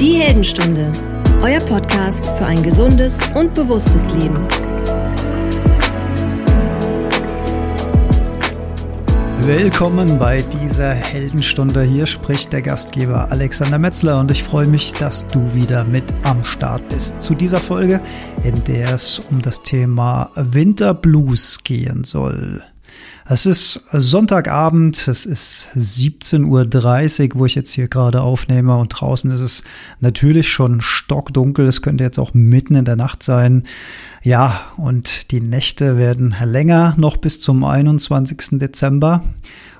Die Heldenstunde, euer Podcast für ein gesundes und bewusstes Leben. Willkommen bei dieser Heldenstunde. Hier spricht der Gastgeber Alexander Metzler und ich freue mich, dass du wieder mit am Start bist. Zu dieser Folge, in der es um das Thema Winterblues gehen soll. Es ist Sonntagabend, es ist 17.30 Uhr, wo ich jetzt hier gerade aufnehme und draußen ist es natürlich schon stockdunkel. Es könnte jetzt auch mitten in der Nacht sein. Ja, und die Nächte werden länger, noch bis zum 21. Dezember.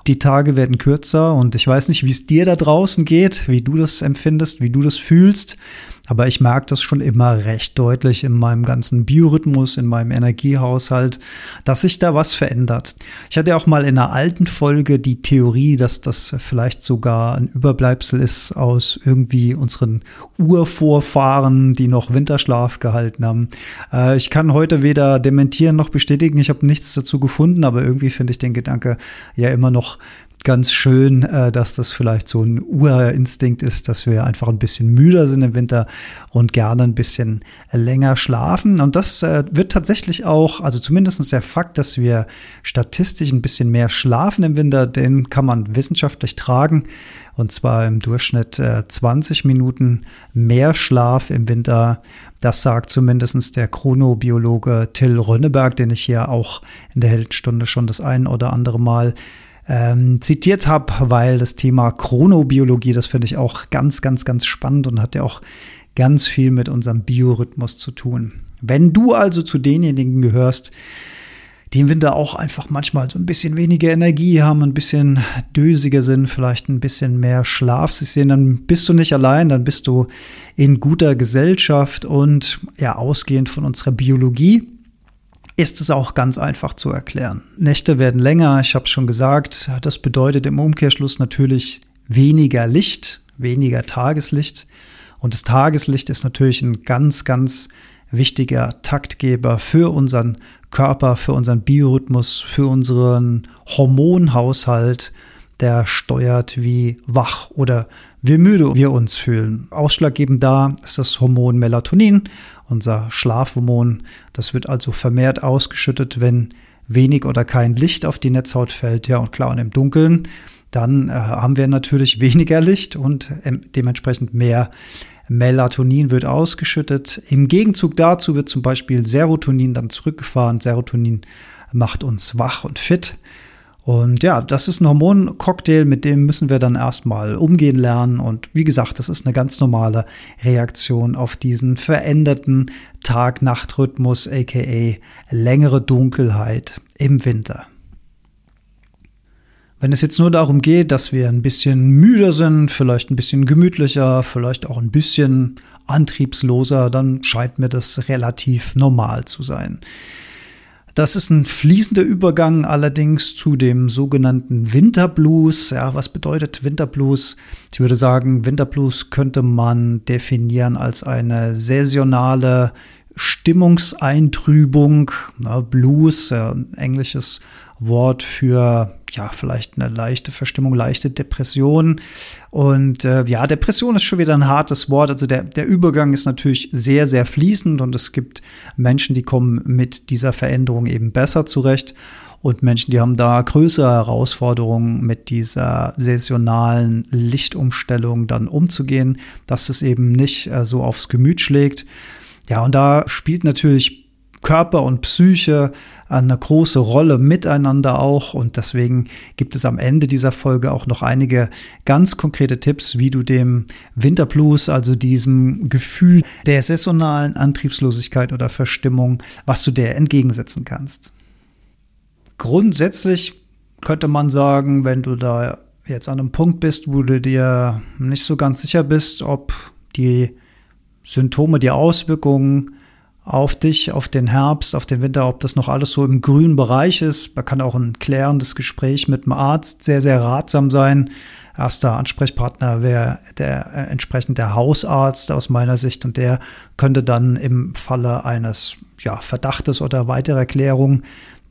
Die Tage werden kürzer und ich weiß nicht, wie es dir da draußen geht, wie du das empfindest, wie du das fühlst. Aber ich merke das schon immer recht deutlich in meinem ganzen Biorhythmus, in meinem Energiehaushalt, dass sich da was verändert. Ich hatte auch mal in einer alten Folge die Theorie, dass das vielleicht sogar ein Überbleibsel ist aus irgendwie unseren Urvorfahren, die noch Winterschlaf gehalten haben. Äh, ich kann heute weder dementieren noch bestätigen. Ich habe nichts dazu gefunden, aber irgendwie finde ich den Gedanke ja immer noch ganz schön, äh, dass das vielleicht so ein Urinstinkt ist, dass wir einfach ein bisschen müder sind im Winter und gerne ein bisschen länger schlafen. Und das äh, wird tatsächlich auch, also zumindest der Fakt, dass wir statistisch ein bisschen mehr schlafen im Winter, den kann man wissenschaftlich tragen. Und zwar im Durchschnitt 20 äh, Minuten mehr Schlaf im Winter. Das sagt zumindest der Chronobiologe Till Rönneberg, den ich hier auch in der Heldenstunde schon das ein oder andere Mal ähm, zitiert habe, weil das Thema Chronobiologie, das finde ich auch ganz, ganz, ganz spannend und hat ja auch ganz viel mit unserem Biorhythmus zu tun. Wenn du also zu denjenigen gehörst, die im Winter auch einfach manchmal so ein bisschen weniger Energie haben, ein bisschen dösiger sind, vielleicht ein bisschen mehr Schlaf sich sehen, dann bist du nicht allein, dann bist du in guter Gesellschaft und ja, ausgehend von unserer Biologie ist es auch ganz einfach zu erklären. Nächte werden länger, ich habe es schon gesagt. Das bedeutet im Umkehrschluss natürlich weniger Licht, weniger Tageslicht. Und das Tageslicht ist natürlich ein ganz, ganz wichtiger Taktgeber für unseren Körper, für unseren Biorhythmus, für unseren Hormonhaushalt, der steuert, wie wach oder wie müde wir uns fühlen. Ausschlaggebend da ist das Hormon Melatonin, unser Schlafhormon. Das wird also vermehrt ausgeschüttet, wenn wenig oder kein Licht auf die Netzhaut fällt. Ja, und klar, und im Dunkeln, dann äh, haben wir natürlich weniger Licht und äh, dementsprechend mehr Melatonin wird ausgeschüttet. Im Gegenzug dazu wird zum Beispiel Serotonin dann zurückgefahren. Serotonin macht uns wach und fit. Und ja, das ist ein Hormoncocktail, mit dem müssen wir dann erstmal umgehen lernen. Und wie gesagt, das ist eine ganz normale Reaktion auf diesen veränderten Tag-Nacht-Rhythmus, aka längere Dunkelheit im Winter. Wenn es jetzt nur darum geht, dass wir ein bisschen müder sind, vielleicht ein bisschen gemütlicher, vielleicht auch ein bisschen antriebsloser, dann scheint mir das relativ normal zu sein. Das ist ein fließender Übergang allerdings zu dem sogenannten Winterblues. Ja, was bedeutet Winterblues? Ich würde sagen, Winterblues könnte man definieren als eine saisonale Stimmungseintrübung. Na, Blues, ein englisches Wort für ja, vielleicht eine leichte Verstimmung, leichte Depression. Und äh, ja, Depression ist schon wieder ein hartes Wort. Also der, der Übergang ist natürlich sehr, sehr fließend und es gibt Menschen, die kommen mit dieser Veränderung eben besser zurecht und Menschen, die haben da größere Herausforderungen mit dieser saisonalen Lichtumstellung dann umzugehen, dass es eben nicht äh, so aufs Gemüt schlägt. Ja, und da spielt natürlich Körper und Psyche eine große Rolle miteinander auch und deswegen gibt es am Ende dieser Folge auch noch einige ganz konkrete Tipps, wie du dem Winterblues, also diesem Gefühl der saisonalen Antriebslosigkeit oder Verstimmung, was du der entgegensetzen kannst. Grundsätzlich könnte man sagen, wenn du da jetzt an einem Punkt bist, wo du dir nicht so ganz sicher bist, ob die Symptome, die Auswirkungen auf dich, auf den Herbst, auf den Winter, ob das noch alles so im grünen Bereich ist. Da kann auch ein klärendes Gespräch mit dem Arzt sehr, sehr ratsam sein. Erster Ansprechpartner wäre der äh, entsprechend der Hausarzt aus meiner Sicht und der könnte dann im Falle eines ja, Verdachtes oder weiterer Klärung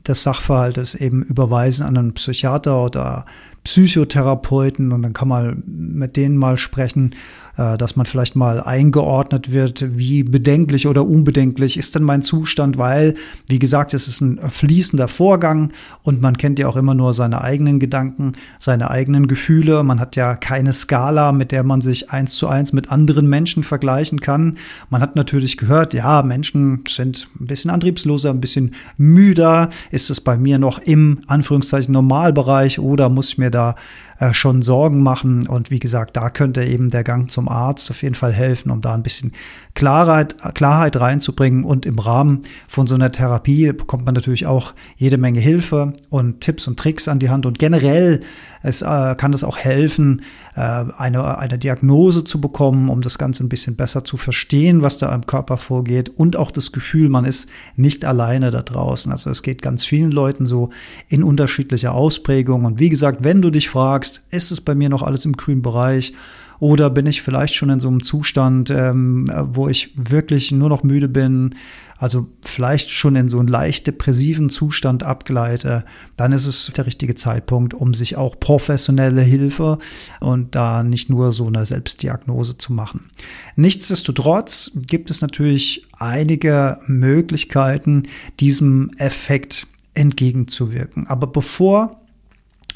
des Sachverhaltes eben überweisen an einen Psychiater oder Psychotherapeuten und dann kann man mit denen mal sprechen, äh, dass man vielleicht mal eingeordnet wird, wie bedenklich oder unbedenklich ist denn mein Zustand, weil, wie gesagt, es ist ein fließender Vorgang und man kennt ja auch immer nur seine eigenen Gedanken, seine eigenen Gefühle. Man hat ja keine Skala, mit der man sich eins zu eins mit anderen Menschen vergleichen kann. Man hat natürlich gehört, ja, Menschen sind ein bisschen antriebsloser, ein bisschen müder. Ist es bei mir noch im Anführungszeichen Normalbereich oder muss ich mir da da äh, schon Sorgen machen. Und wie gesagt, da könnte eben der Gang zum Arzt auf jeden Fall helfen, um da ein bisschen Klarheit, Klarheit reinzubringen. Und im Rahmen von so einer Therapie bekommt man natürlich auch jede Menge Hilfe und Tipps und Tricks an die Hand. Und generell es, äh, kann es auch helfen, äh, eine, eine Diagnose zu bekommen, um das Ganze ein bisschen besser zu verstehen, was da im Körper vorgeht. Und auch das Gefühl, man ist nicht alleine da draußen. Also es geht ganz vielen Leuten so in unterschiedlicher Ausprägung. Und wie gesagt, wenn du dich fragst, ist es bei mir noch alles im grünen Bereich? Oder bin ich vielleicht schon in so einem Zustand, ähm, wo ich wirklich nur noch müde bin, also vielleicht schon in so einen leicht depressiven Zustand abgleite, dann ist es der richtige Zeitpunkt, um sich auch professionelle Hilfe und da nicht nur so eine Selbstdiagnose zu machen. Nichtsdestotrotz gibt es natürlich einige Möglichkeiten, diesem Effekt entgegenzuwirken. Aber bevor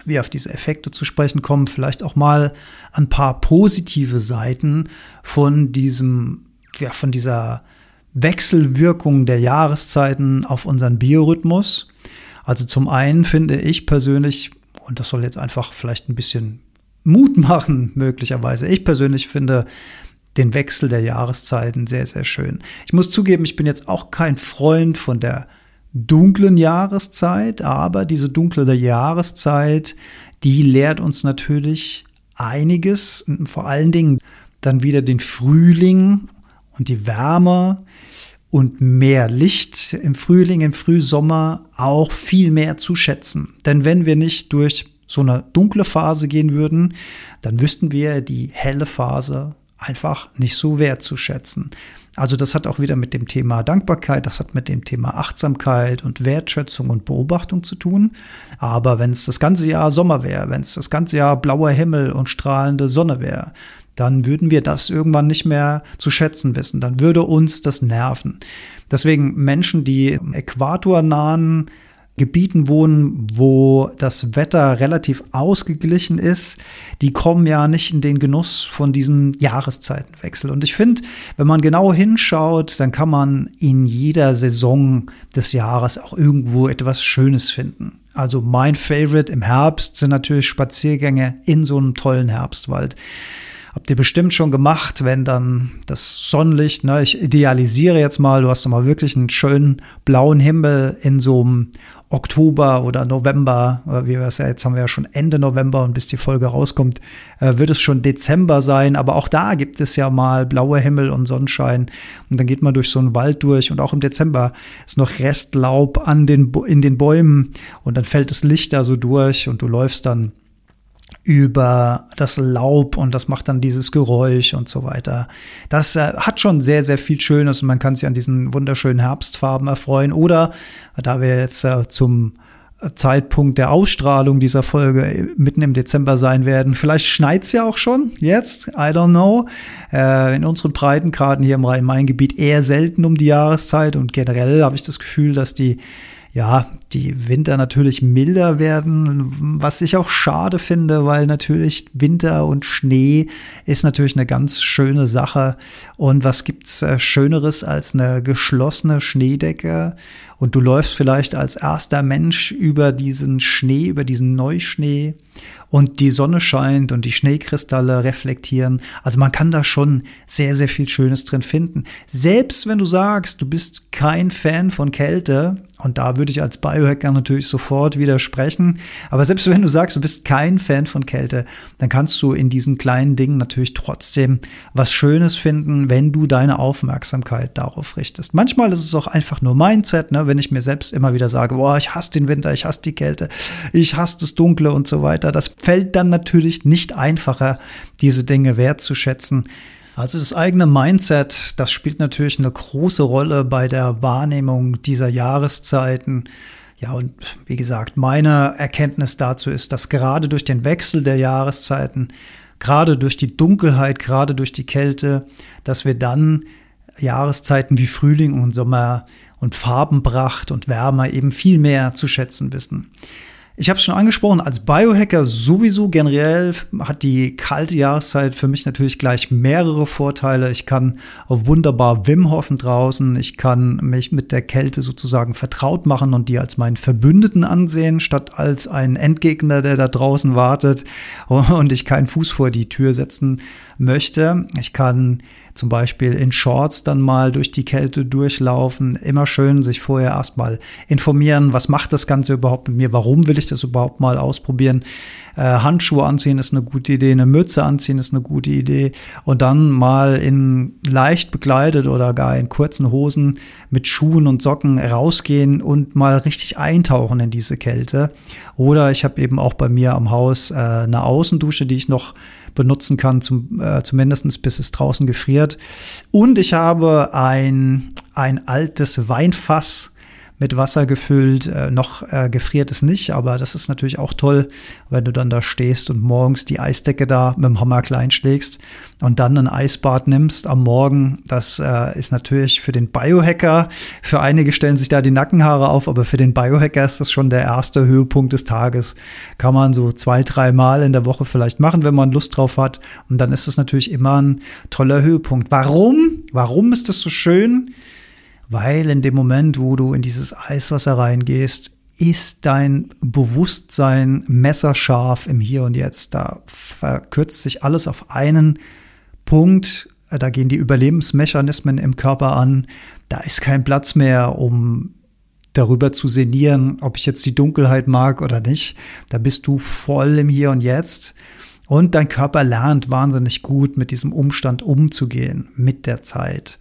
wir auf diese Effekte zu sprechen kommen, vielleicht auch mal ein paar positive Seiten von diesem, ja, von dieser Wechselwirkung der Jahreszeiten auf unseren Biorhythmus. Also zum einen finde ich persönlich, und das soll jetzt einfach vielleicht ein bisschen Mut machen, möglicherweise. Ich persönlich finde den Wechsel der Jahreszeiten sehr, sehr schön. Ich muss zugeben, ich bin jetzt auch kein Freund von der dunklen Jahreszeit, aber diese dunkle Jahreszeit, die lehrt uns natürlich einiges, vor allen Dingen dann wieder den Frühling und die Wärme und mehr Licht im Frühling, im Frühsommer auch viel mehr zu schätzen. Denn wenn wir nicht durch so eine dunkle Phase gehen würden, dann wüssten wir die helle Phase einfach nicht so wertzuschätzen. Also das hat auch wieder mit dem Thema Dankbarkeit, das hat mit dem Thema Achtsamkeit und Wertschätzung und Beobachtung zu tun. Aber wenn es das ganze Jahr Sommer wäre, wenn es das ganze Jahr blauer Himmel und strahlende Sonne wäre, dann würden wir das irgendwann nicht mehr zu schätzen wissen. Dann würde uns das nerven. Deswegen Menschen, die äquatornahen Gebieten wohnen, wo das Wetter relativ ausgeglichen ist, die kommen ja nicht in den Genuss von diesen Jahreszeitenwechsel. Und ich finde, wenn man genau hinschaut, dann kann man in jeder Saison des Jahres auch irgendwo etwas Schönes finden. Also mein Favorite im Herbst sind natürlich Spaziergänge in so einem tollen Herbstwald. Habt ihr bestimmt schon gemacht, wenn dann das Sonnenlicht, ne, ich idealisiere jetzt mal, du hast mal wirklich einen schönen blauen Himmel in so einem Oktober oder November, wie wir es ja jetzt haben wir ja schon Ende November und bis die Folge rauskommt, äh, wird es schon Dezember sein. Aber auch da gibt es ja mal blauer Himmel und Sonnenschein. Und dann geht man durch so einen Wald durch und auch im Dezember ist noch Restlaub an den, in den Bäumen und dann fällt das Licht da so durch und du läufst dann über das Laub und das macht dann dieses Geräusch und so weiter. Das äh, hat schon sehr, sehr viel Schönes und man kann sich an diesen wunderschönen Herbstfarben erfreuen. Oder da wir jetzt äh, zum Zeitpunkt der Ausstrahlung dieser Folge äh, mitten im Dezember sein werden. Vielleicht schneit's ja auch schon jetzt, I don't know. Äh, in unseren Breitengraden hier im Rhein-Main-Gebiet eher selten um die Jahreszeit und generell habe ich das Gefühl, dass die ja, die Winter natürlich milder werden, was ich auch schade finde, weil natürlich Winter und Schnee ist natürlich eine ganz schöne Sache. Und was gibt's äh, Schöneres als eine geschlossene Schneedecke? Und du läufst vielleicht als erster Mensch über diesen Schnee, über diesen Neuschnee und die Sonne scheint und die Schneekristalle reflektieren. Also man kann da schon sehr, sehr viel Schönes drin finden. Selbst wenn du sagst, du bist kein Fan von Kälte, und da würde ich als Biohacker natürlich sofort widersprechen. Aber selbst wenn du sagst, du bist kein Fan von Kälte, dann kannst du in diesen kleinen Dingen natürlich trotzdem was Schönes finden, wenn du deine Aufmerksamkeit darauf richtest. Manchmal ist es auch einfach nur Mindset, ne? wenn ich mir selbst immer wieder sage, boah, ich hasse den Winter, ich hasse die Kälte, ich hasse das Dunkle und so weiter. Das fällt dann natürlich nicht einfacher, diese Dinge wertzuschätzen. Also das eigene Mindset, das spielt natürlich eine große Rolle bei der Wahrnehmung dieser Jahreszeiten. Ja, und wie gesagt, meine Erkenntnis dazu ist, dass gerade durch den Wechsel der Jahreszeiten, gerade durch die Dunkelheit, gerade durch die Kälte, dass wir dann Jahreszeiten wie Frühling und Sommer und Farbenpracht und Wärme eben viel mehr zu schätzen wissen. Ich habe es schon angesprochen, als Biohacker sowieso generell hat die kalte Jahreszeit für mich natürlich gleich mehrere Vorteile. Ich kann auf wunderbar Wim Hofen draußen, ich kann mich mit der Kälte sozusagen vertraut machen und die als meinen Verbündeten ansehen, statt als einen Endgegner, der da draußen wartet und ich keinen Fuß vor die Tür setzen möchte. Ich kann zum Beispiel in Shorts dann mal durch die Kälte durchlaufen. Immer schön sich vorher erstmal informieren, was macht das Ganze überhaupt mit mir, warum will ich das überhaupt mal ausprobieren. Äh, Handschuhe anziehen ist eine gute Idee, eine Mütze anziehen ist eine gute Idee und dann mal in leicht bekleidet oder gar in kurzen Hosen mit Schuhen und Socken rausgehen und mal richtig eintauchen in diese Kälte. Oder ich habe eben auch bei mir am Haus äh, eine Außendusche, die ich noch benutzen kann, zum, äh, zumindest bis es draußen gefriert. Und ich habe ein, ein altes Weinfass mit Wasser gefüllt. Äh, noch äh, gefriert es nicht, aber das ist natürlich auch toll, wenn du dann da stehst und morgens die Eisdecke da mit dem Hammer klein schlägst und dann ein Eisbad nimmst am Morgen. Das äh, ist natürlich für den Biohacker, für einige stellen sich da die Nackenhaare auf, aber für den Biohacker ist das schon der erste Höhepunkt des Tages. Kann man so zwei, drei Mal in der Woche vielleicht machen, wenn man Lust drauf hat. Und dann ist es natürlich immer ein toller Höhepunkt. Warum? Warum ist das so schön? Weil in dem Moment, wo du in dieses Eiswasser reingehst, ist dein Bewusstsein messerscharf im Hier und Jetzt. Da verkürzt sich alles auf einen Punkt. Da gehen die Überlebensmechanismen im Körper an. Da ist kein Platz mehr, um darüber zu sinnieren, ob ich jetzt die Dunkelheit mag oder nicht. Da bist du voll im Hier und Jetzt. Und dein Körper lernt wahnsinnig gut, mit diesem Umstand umzugehen, mit der Zeit.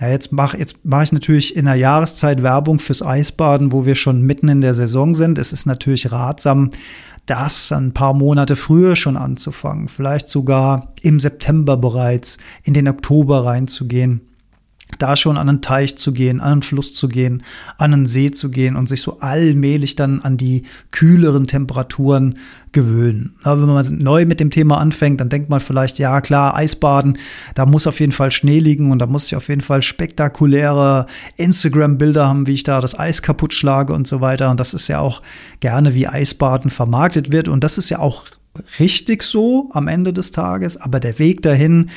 Ja, jetzt mache jetzt mach ich natürlich in der Jahreszeit Werbung fürs Eisbaden, wo wir schon mitten in der Saison sind. Es ist natürlich ratsam, das ein paar Monate früher schon anzufangen, vielleicht sogar im September bereits in den Oktober reinzugehen da schon an einen Teich zu gehen, an einen Fluss zu gehen, an einen See zu gehen und sich so allmählich dann an die kühleren Temperaturen gewöhnen. Aber wenn man neu mit dem Thema anfängt, dann denkt man vielleicht, ja klar, Eisbaden, da muss auf jeden Fall Schnee liegen und da muss ich auf jeden Fall spektakuläre Instagram-Bilder haben, wie ich da das Eis kaputt schlage und so weiter. Und das ist ja auch gerne, wie Eisbaden vermarktet wird. Und das ist ja auch richtig so am Ende des Tages, aber der Weg dahin,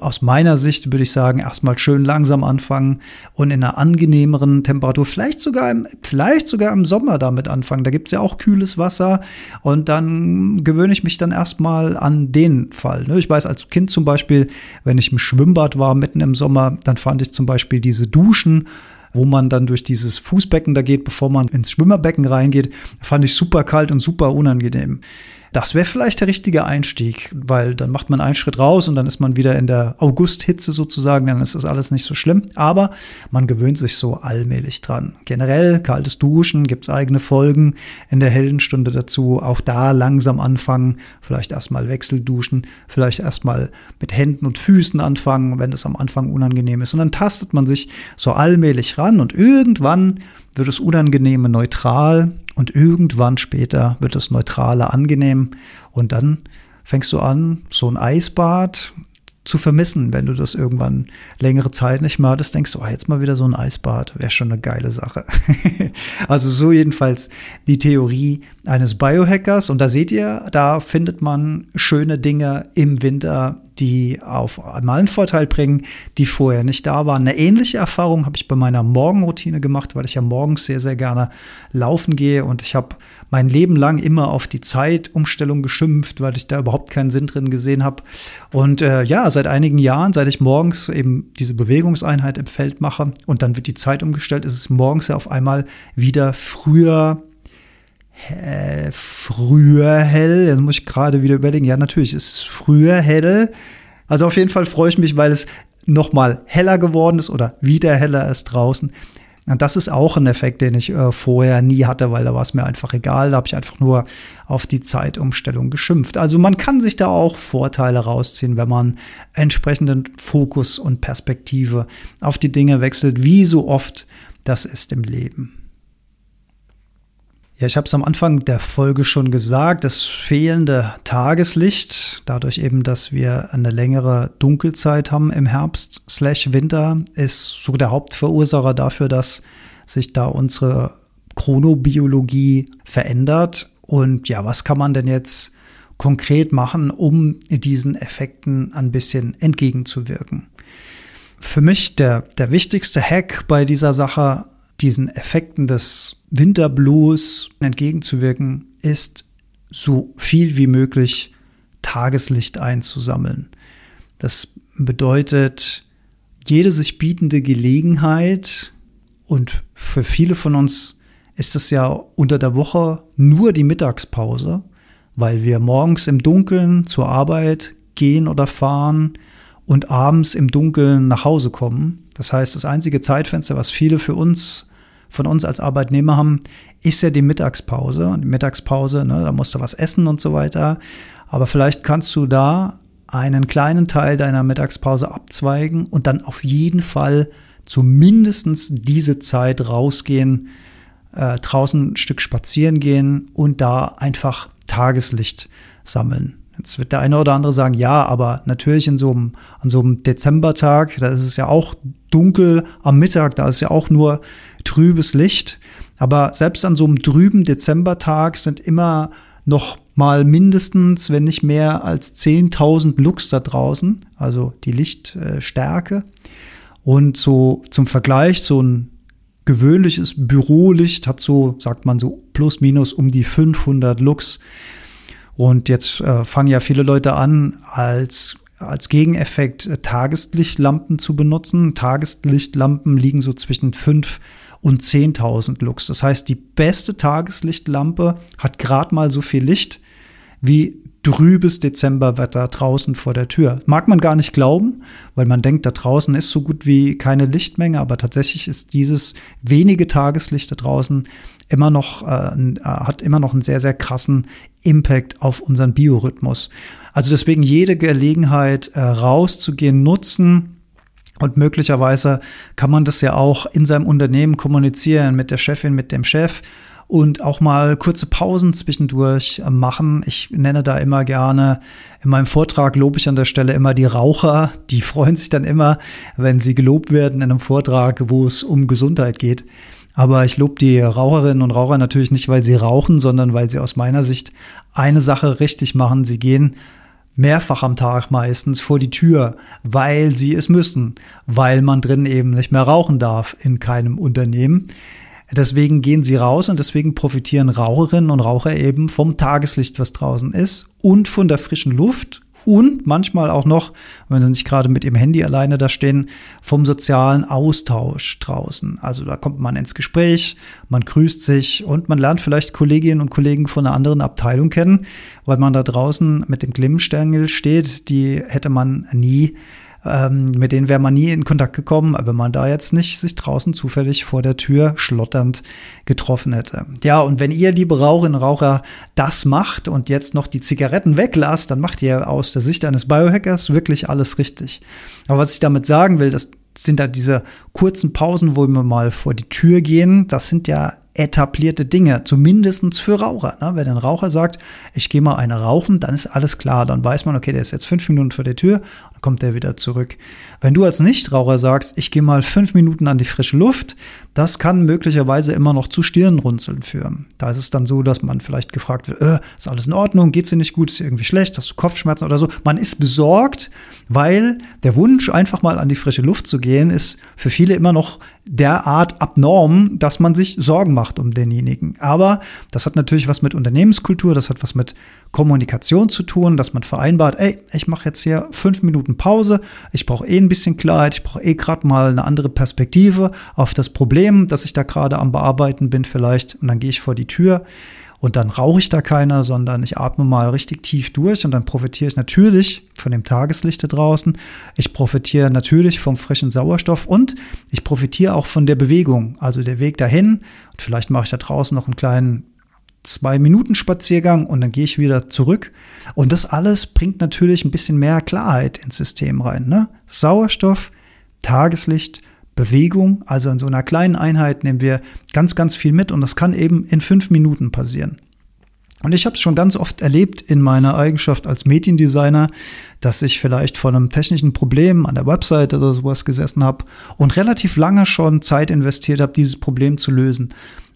aus meiner Sicht würde ich sagen, erstmal schön langsam anfangen und in einer angenehmeren Temperatur, vielleicht sogar im, vielleicht sogar im Sommer damit anfangen. Da gibt es ja auch kühles Wasser und dann gewöhne ich mich dann erstmal an den Fall. Ne? Ich weiß als Kind zum Beispiel, wenn ich im Schwimmbad war mitten im Sommer, dann fand ich zum Beispiel diese Duschen wo man dann durch dieses Fußbecken da geht, bevor man ins Schwimmerbecken reingeht, fand ich super kalt und super unangenehm. Das wäre vielleicht der richtige Einstieg, weil dann macht man einen Schritt raus und dann ist man wieder in der Augusthitze sozusagen, dann ist das alles nicht so schlimm. Aber man gewöhnt sich so allmählich dran. Generell kaltes Duschen, gibt es eigene Folgen in der Heldenstunde dazu. Auch da langsam anfangen, vielleicht erstmal Wechselduschen, vielleicht erstmal mit Händen und Füßen anfangen, wenn das am Anfang unangenehm ist. Und dann tastet man sich so allmählich ran und irgendwann wird das Unangenehme neutral und irgendwann später wird das Neutrale angenehm. Und dann fängst du an, so ein Eisbad zu vermissen, wenn du das irgendwann längere Zeit nicht mehr hattest, denkst du, oh, jetzt mal wieder so ein Eisbad, wäre schon eine geile Sache. also so jedenfalls die Theorie eines Biohackers. Und da seht ihr, da findet man schöne Dinge im Winter, die auf einmal einen Vorteil bringen, die vorher nicht da waren. Eine ähnliche Erfahrung habe ich bei meiner Morgenroutine gemacht, weil ich ja morgens sehr, sehr gerne laufen gehe und ich habe mein Leben lang immer auf die Zeitumstellung geschimpft, weil ich da überhaupt keinen Sinn drin gesehen habe. Und äh, ja, seit einigen Jahren, seit ich morgens eben diese Bewegungseinheit im Feld mache und dann wird die Zeit umgestellt, ist es morgens ja auf einmal wieder früher äh, früher hell. Jetzt muss ich gerade wieder überlegen. Ja, natürlich ist es früher hell. Also auf jeden Fall freue ich mich, weil es noch mal heller geworden ist oder wieder heller ist draußen. Und das ist auch ein Effekt, den ich äh, vorher nie hatte, weil da war es mir einfach egal. Da habe ich einfach nur auf die Zeitumstellung geschimpft. Also man kann sich da auch Vorteile rausziehen, wenn man entsprechenden Fokus und Perspektive auf die Dinge wechselt, wie so oft das ist im Leben. Ja, ich habe es am Anfang der Folge schon gesagt, das fehlende Tageslicht, dadurch eben, dass wir eine längere Dunkelzeit haben im Herbst slash Winter, ist so der Hauptverursacher dafür, dass sich da unsere Chronobiologie verändert. Und ja, was kann man denn jetzt konkret machen, um diesen Effekten ein bisschen entgegenzuwirken? Für mich der, der wichtigste Hack bei dieser Sache diesen Effekten des Winterblues entgegenzuwirken, ist so viel wie möglich Tageslicht einzusammeln. Das bedeutet, jede sich bietende Gelegenheit und für viele von uns ist es ja unter der Woche nur die Mittagspause, weil wir morgens im Dunkeln zur Arbeit gehen oder fahren und abends im Dunkeln nach Hause kommen. Das heißt, das einzige Zeitfenster, was viele für uns, von uns als Arbeitnehmer haben, ist ja die Mittagspause. Und die Mittagspause, ne, da musst du was essen und so weiter. Aber vielleicht kannst du da einen kleinen Teil deiner Mittagspause abzweigen und dann auf jeden Fall zumindest diese Zeit rausgehen, äh, draußen ein Stück spazieren gehen und da einfach Tageslicht sammeln. Jetzt wird der eine oder andere sagen, ja, aber natürlich in so einem, an so einem Dezembertag, da ist es ja auch dunkel am Mittag, da ist ja auch nur trübes Licht. Aber selbst an so einem trüben Dezembertag sind immer noch mal mindestens, wenn nicht mehr als 10.000 Lux da draußen, also die Lichtstärke. Und so zum Vergleich, so ein gewöhnliches Bürolicht hat so, sagt man so, plus minus um die 500 Lux. Und jetzt äh, fangen ja viele Leute an, als, als Gegeneffekt äh, Tageslichtlampen zu benutzen. Tageslichtlampen liegen so zwischen 5 und 10.000 Lux. Das heißt, die beste Tageslichtlampe hat gerade mal so viel Licht wie trübes Dezemberwetter draußen vor der Tür. Mag man gar nicht glauben, weil man denkt, da draußen ist so gut wie keine Lichtmenge, aber tatsächlich ist dieses wenige Tageslicht da draußen immer noch, äh, äh, hat immer noch einen sehr, sehr krassen Impact auf unseren Biorhythmus. Also deswegen jede Gelegenheit äh, rauszugehen nutzen, und möglicherweise kann man das ja auch in seinem Unternehmen kommunizieren mit der Chefin, mit dem Chef und auch mal kurze Pausen zwischendurch äh, machen. Ich nenne da immer gerne, in meinem Vortrag lobe ich an der Stelle immer die Raucher. Die freuen sich dann immer, wenn sie gelobt werden in einem Vortrag, wo es um Gesundheit geht. Aber ich lobe die Raucherinnen und Raucher natürlich nicht, weil sie rauchen, sondern weil sie aus meiner Sicht eine Sache richtig machen. Sie gehen mehrfach am Tag meistens vor die Tür, weil sie es müssen, weil man drin eben nicht mehr rauchen darf in keinem Unternehmen. Deswegen gehen sie raus und deswegen profitieren Raucherinnen und Raucher eben vom Tageslicht, was draußen ist und von der frischen Luft und manchmal auch noch, wenn sie nicht gerade mit ihrem Handy alleine da stehen, vom sozialen Austausch draußen. Also da kommt man ins Gespräch, man grüßt sich und man lernt vielleicht Kolleginnen und Kollegen von einer anderen Abteilung kennen, weil man da draußen mit dem Glimmstängel steht, die hätte man nie ähm, mit denen wäre man nie in Kontakt gekommen, wenn man da jetzt nicht sich draußen zufällig vor der Tür schlotternd getroffen hätte. Ja, und wenn ihr, liebe Raucherinnen und Raucher, das macht und jetzt noch die Zigaretten weglasst, dann macht ihr aus der Sicht eines Biohackers wirklich alles richtig. Aber was ich damit sagen will, das sind da diese kurzen Pausen, wo wir mal vor die Tür gehen. Das sind ja etablierte Dinge, zumindest für Raucher. Ne? Wenn ein Raucher sagt, ich gehe mal eine rauchen, dann ist alles klar. Dann weiß man, okay, der ist jetzt fünf Minuten vor der Tür, dann kommt der wieder zurück. Wenn du als Nichtraucher sagst, ich gehe mal fünf Minuten an die frische Luft, das kann möglicherweise immer noch zu Stirnrunzeln führen. Da ist es dann so, dass man vielleicht gefragt wird, äh, ist alles in Ordnung, geht's dir nicht gut, ist dir irgendwie schlecht, hast du Kopfschmerzen oder so. Man ist besorgt, weil der Wunsch, einfach mal an die frische Luft zu gehen, ist für viele immer noch derart abnorm, dass man sich Sorgen macht um denjenigen. Aber das hat natürlich was mit Unternehmenskultur, das hat was mit Kommunikation zu tun, dass man vereinbart, ey, ich mache jetzt hier fünf Minuten Pause, ich brauche eh ein bisschen Klarheit, ich brauche eh gerade mal eine andere Perspektive auf das Problem, das ich da gerade am Bearbeiten bin vielleicht. Und dann gehe ich vor die Tür und dann rauche ich da keiner, sondern ich atme mal richtig tief durch und dann profitiere ich natürlich von dem Tageslicht da draußen. Ich profitiere natürlich vom frischen Sauerstoff und ich profitiere auch von der Bewegung, also der Weg dahin. Und vielleicht mache ich da draußen noch einen kleinen zwei Minuten Spaziergang und dann gehe ich wieder zurück. Und das alles bringt natürlich ein bisschen mehr Klarheit ins System rein. Ne? Sauerstoff, Tageslicht, Bewegung. Also in so einer kleinen Einheit nehmen wir ganz, ganz viel mit und das kann eben in fünf Minuten passieren. Und ich habe es schon ganz oft erlebt in meiner Eigenschaft als Mediendesigner, dass ich vielleicht vor einem technischen Problem an der Website oder sowas gesessen habe und relativ lange schon Zeit investiert habe, dieses Problem zu lösen.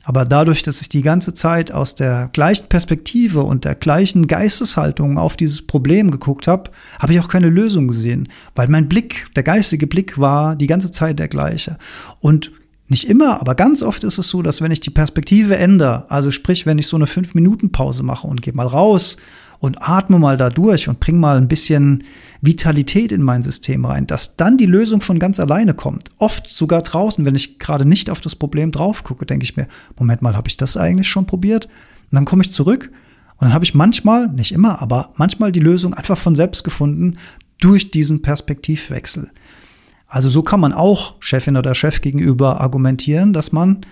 Aber dadurch, dass ich die ganze Zeit aus der gleichen Perspektive und der gleichen Geisteshaltung auf dieses Problem geguckt habe, habe ich auch keine Lösung gesehen, weil mein Blick, der geistige Blick war die ganze Zeit der gleiche. Und nicht immer, aber ganz oft ist es so, dass wenn ich die Perspektive ändere, also sprich, wenn ich so eine 5-Minuten-Pause mache und gehe mal raus und atme mal da durch und bring mal ein bisschen Vitalität in mein System rein, dass dann die Lösung von ganz alleine kommt. Oft sogar draußen, wenn ich gerade nicht auf das Problem drauf gucke, denke ich mir, Moment mal, habe ich das eigentlich schon probiert? Und dann komme ich zurück und dann habe ich manchmal, nicht immer, aber manchmal die Lösung einfach von selbst gefunden durch diesen Perspektivwechsel. Also so kann man auch Chefin oder Chef gegenüber argumentieren, dass man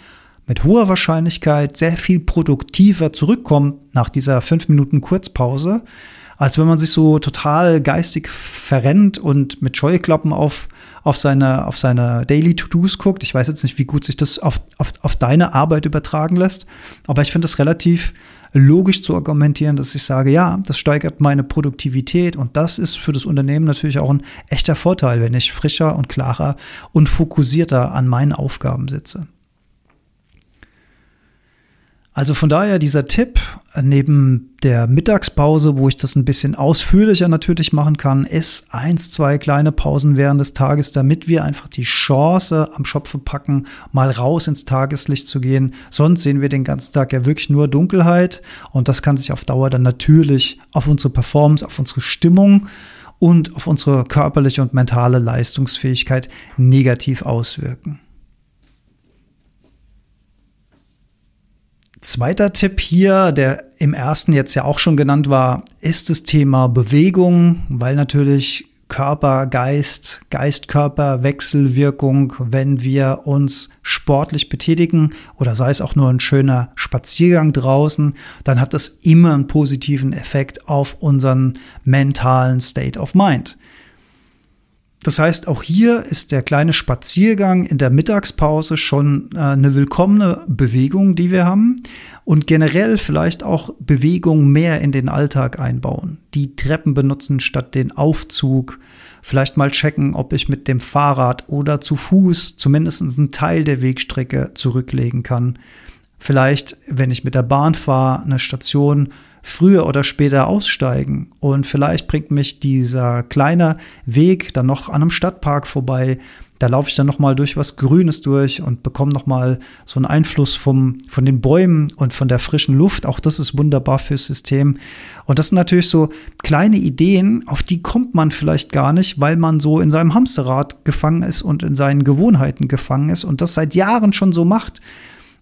mit hoher Wahrscheinlichkeit sehr viel produktiver zurückkommt nach dieser fünf Minuten Kurzpause, als wenn man sich so total geistig verrennt und mit Scheuklappen auf, auf seine, auf seine Daily To-Dos guckt. Ich weiß jetzt nicht, wie gut sich das auf, auf, auf deine Arbeit übertragen lässt, aber ich finde es relativ logisch zu argumentieren, dass ich sage, ja, das steigert meine Produktivität und das ist für das Unternehmen natürlich auch ein echter Vorteil, wenn ich frischer und klarer und fokussierter an meinen Aufgaben sitze. Also von daher dieser Tipp, neben der Mittagspause, wo ich das ein bisschen ausführlicher natürlich machen kann, ist eins, zwei kleine Pausen während des Tages, damit wir einfach die Chance am Schopfe packen, mal raus ins Tageslicht zu gehen. Sonst sehen wir den ganzen Tag ja wirklich nur Dunkelheit und das kann sich auf Dauer dann natürlich auf unsere Performance, auf unsere Stimmung und auf unsere körperliche und mentale Leistungsfähigkeit negativ auswirken. Zweiter Tipp hier, der im ersten jetzt ja auch schon genannt war, ist das Thema Bewegung, weil natürlich Körper, Geist, Geist-Körper, Wechselwirkung, wenn wir uns sportlich betätigen oder sei es auch nur ein schöner Spaziergang draußen, dann hat das immer einen positiven Effekt auf unseren mentalen State of Mind. Das heißt, auch hier ist der kleine Spaziergang in der Mittagspause schon äh, eine willkommene Bewegung, die wir haben. Und generell vielleicht auch Bewegung mehr in den Alltag einbauen. Die Treppen benutzen statt den Aufzug. Vielleicht mal checken, ob ich mit dem Fahrrad oder zu Fuß zumindest einen Teil der Wegstrecke zurücklegen kann. Vielleicht, wenn ich mit der Bahn fahre, eine Station früher oder später aussteigen. Und vielleicht bringt mich dieser kleine Weg dann noch an einem Stadtpark vorbei. Da laufe ich dann noch mal durch was Grünes durch und bekomme noch mal so einen Einfluss vom, von den Bäumen und von der frischen Luft. Auch das ist wunderbar fürs System. Und das sind natürlich so kleine Ideen, auf die kommt man vielleicht gar nicht, weil man so in seinem Hamsterrad gefangen ist und in seinen Gewohnheiten gefangen ist und das seit Jahren schon so macht.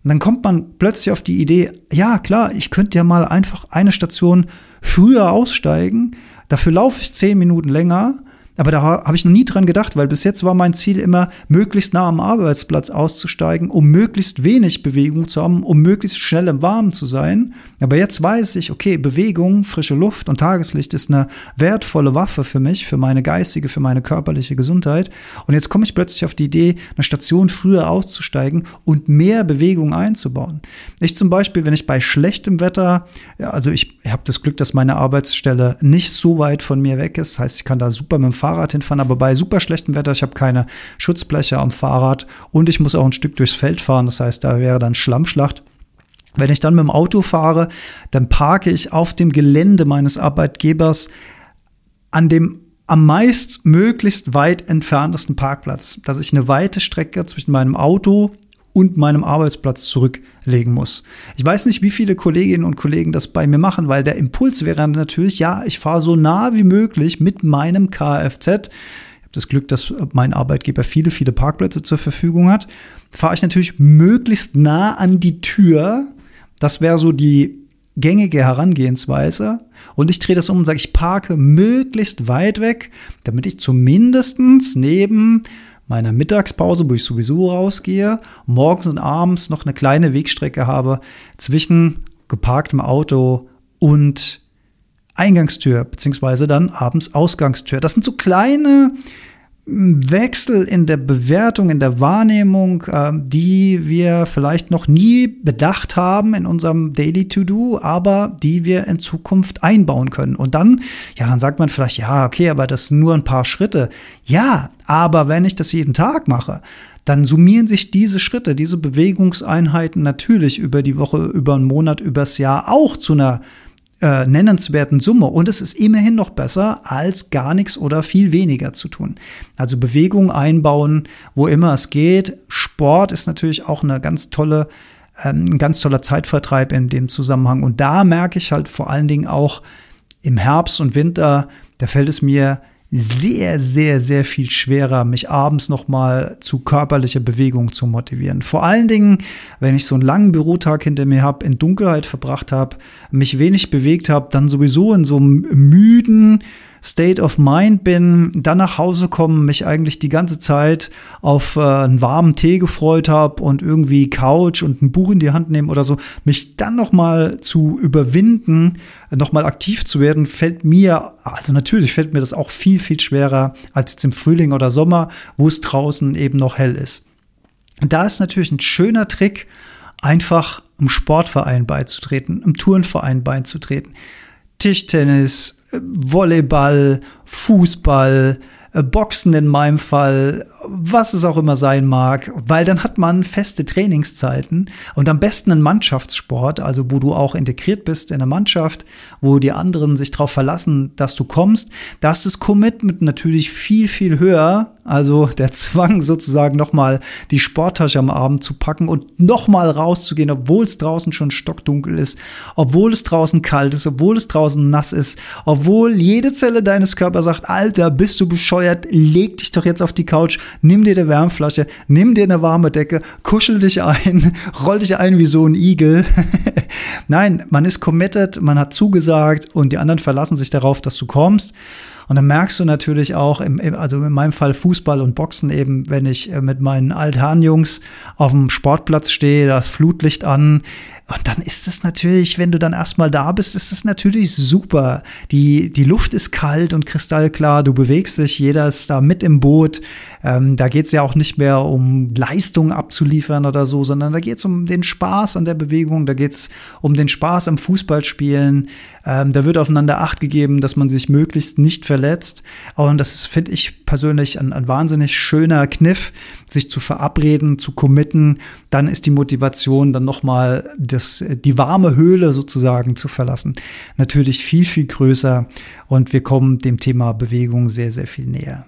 Und dann kommt man plötzlich auf die Idee, ja klar, ich könnte ja mal einfach eine Station früher aussteigen, dafür laufe ich zehn Minuten länger aber da habe ich noch nie dran gedacht, weil bis jetzt war mein Ziel immer, möglichst nah am Arbeitsplatz auszusteigen, um möglichst wenig Bewegung zu haben, um möglichst schnell im Warmen zu sein. Aber jetzt weiß ich, okay, Bewegung, frische Luft und Tageslicht ist eine wertvolle Waffe für mich, für meine geistige, für meine körperliche Gesundheit. Und jetzt komme ich plötzlich auf die Idee, eine Station früher auszusteigen und mehr Bewegung einzubauen. Ich zum Beispiel, wenn ich bei schlechtem Wetter, also ich habe das Glück, dass meine Arbeitsstelle nicht so weit von mir weg ist, das heißt, ich kann da super mit dem Fahrrad hinfahren, aber bei super schlechtem Wetter, ich habe keine Schutzbleche am Fahrrad und ich muss auch ein Stück durchs Feld fahren, das heißt, da wäre dann Schlammschlacht. Wenn ich dann mit dem Auto fahre, dann parke ich auf dem Gelände meines Arbeitgebers an dem am meist möglichst weit entferntesten Parkplatz, dass ich eine weite Strecke zwischen meinem Auto und meinem Arbeitsplatz zurücklegen muss. Ich weiß nicht, wie viele Kolleginnen und Kollegen das bei mir machen, weil der Impuls wäre natürlich, ja, ich fahre so nah wie möglich mit meinem Kfz. Ich habe das Glück, dass mein Arbeitgeber viele, viele Parkplätze zur Verfügung hat. Fahre ich natürlich möglichst nah an die Tür. Das wäre so die gängige Herangehensweise. Und ich drehe das um und sage, ich parke möglichst weit weg, damit ich zumindestens neben meiner Mittagspause, wo ich sowieso rausgehe, morgens und abends noch eine kleine Wegstrecke habe zwischen geparktem Auto und Eingangstür, beziehungsweise dann abends Ausgangstür. Das sind so kleine Wechsel in der Bewertung, in der Wahrnehmung, äh, die wir vielleicht noch nie bedacht haben in unserem Daily To-Do, aber die wir in Zukunft einbauen können. Und dann, ja, dann sagt man vielleicht, ja, okay, aber das sind nur ein paar Schritte. Ja, aber wenn ich das jeden Tag mache, dann summieren sich diese Schritte, diese Bewegungseinheiten natürlich über die Woche, über einen Monat, übers Jahr auch zu einer äh, nennenswerten Summe. Und es ist immerhin noch besser, als gar nichts oder viel weniger zu tun. Also Bewegung einbauen, wo immer es geht. Sport ist natürlich auch eine ganz tolle, ähm, ein ganz toller Zeitvertreib in dem Zusammenhang. Und da merke ich halt vor allen Dingen auch im Herbst und Winter, da fällt es mir sehr, sehr, sehr viel schwerer, mich abends nochmal zu körperlicher Bewegung zu motivieren. Vor allen Dingen, wenn ich so einen langen Bürotag hinter mir habe, in Dunkelheit verbracht habe, mich wenig bewegt habe, dann sowieso in so einem müden, State of Mind bin, dann nach Hause kommen, mich eigentlich die ganze Zeit auf äh, einen warmen Tee gefreut habe und irgendwie Couch und ein Buch in die Hand nehmen oder so, mich dann noch mal zu überwinden, noch mal aktiv zu werden, fällt mir, also natürlich fällt mir das auch viel, viel schwerer als jetzt im Frühling oder Sommer, wo es draußen eben noch hell ist. Und da ist natürlich ein schöner Trick, einfach im Sportverein beizutreten, im Turnverein beizutreten. Tischtennis, Volleyball, Fußball, Boxen in meinem Fall, was es auch immer sein mag, weil dann hat man feste Trainingszeiten und am besten ein Mannschaftssport, also wo du auch integriert bist in der Mannschaft, wo die anderen sich darauf verlassen, dass du kommst. Da ist das Commitment natürlich viel, viel höher, also der Zwang sozusagen nochmal die Sporttasche am Abend zu packen und nochmal rauszugehen, obwohl es draußen schon stockdunkel ist, obwohl es draußen kalt ist, obwohl es draußen nass ist, obwohl jede Zelle deines Körpers sagt, Alter, bist du bescheuert, leg dich doch jetzt auf die Couch, nimm dir eine Wärmflasche, nimm dir eine warme Decke, kuschel dich ein, roll dich ein wie so ein Igel. Nein, man ist committed, man hat zugesagt und die anderen verlassen sich darauf, dass du kommst. Und dann merkst du natürlich auch, im, also in meinem Fall Fußball und Boxen eben, wenn ich äh, mit meinen Altherrenjungs auf dem Sportplatz stehe, das Flutlicht an, und dann ist es natürlich, wenn du dann erstmal da bist, ist es natürlich super. Die, die Luft ist kalt und kristallklar, du bewegst dich, jeder ist da mit im Boot. Ähm, da geht es ja auch nicht mehr um Leistung abzuliefern oder so, sondern da geht es um den Spaß an der Bewegung, da geht es um den Spaß am Fußballspielen. Ähm, da wird aufeinander Acht gegeben, dass man sich möglichst nicht verletzt. Und das finde ich persönlich, ein, ein wahnsinnig schöner Kniff, sich zu verabreden, zu committen. Dann ist die Motivation dann nochmal die warme Höhle sozusagen zu verlassen, natürlich viel, viel größer. Und wir kommen dem Thema Bewegung sehr, sehr viel näher.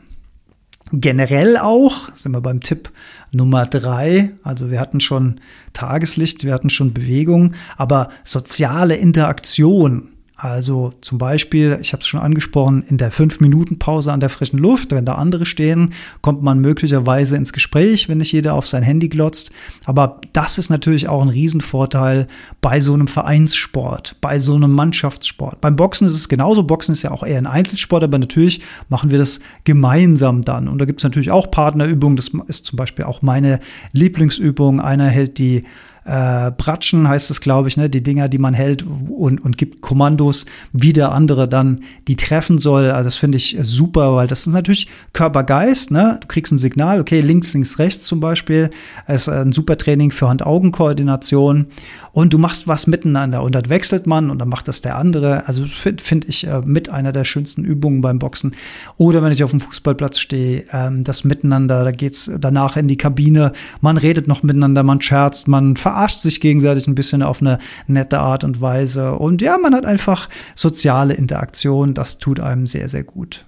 Generell auch, sind wir beim Tipp Nummer drei, also wir hatten schon Tageslicht, wir hatten schon Bewegung, aber soziale Interaktion also zum Beispiel, ich habe es schon angesprochen, in der 5-Minuten-Pause an der frischen Luft, wenn da andere stehen, kommt man möglicherweise ins Gespräch, wenn nicht jeder auf sein Handy glotzt. Aber das ist natürlich auch ein Riesenvorteil bei so einem Vereinssport, bei so einem Mannschaftssport. Beim Boxen ist es genauso. Boxen ist ja auch eher ein Einzelsport, aber natürlich machen wir das gemeinsam dann. Und da gibt es natürlich auch Partnerübungen. Das ist zum Beispiel auch meine Lieblingsübung. Einer hält die äh, Bratschen heißt es, glaube ich, ne, die Dinger, die man hält und, und gibt Kommandos, wie der andere dann die treffen soll. Also das finde ich super, weil das ist natürlich Körper-Geist, ne? Du kriegst ein Signal, okay, links, links, rechts zum Beispiel. Es ist ein super Training für Hand-Augen-Koordination und du machst was miteinander und dann wechselt man und dann macht das der andere. Also finde find ich äh, mit einer der schönsten Übungen beim Boxen. Oder wenn ich auf dem Fußballplatz stehe, ähm, das Miteinander, da geht's danach in die Kabine, man redet noch miteinander, man scherzt, man verarscht verarscht sich gegenseitig ein bisschen auf eine nette Art und Weise. Und ja, man hat einfach soziale Interaktion. Das tut einem sehr, sehr gut.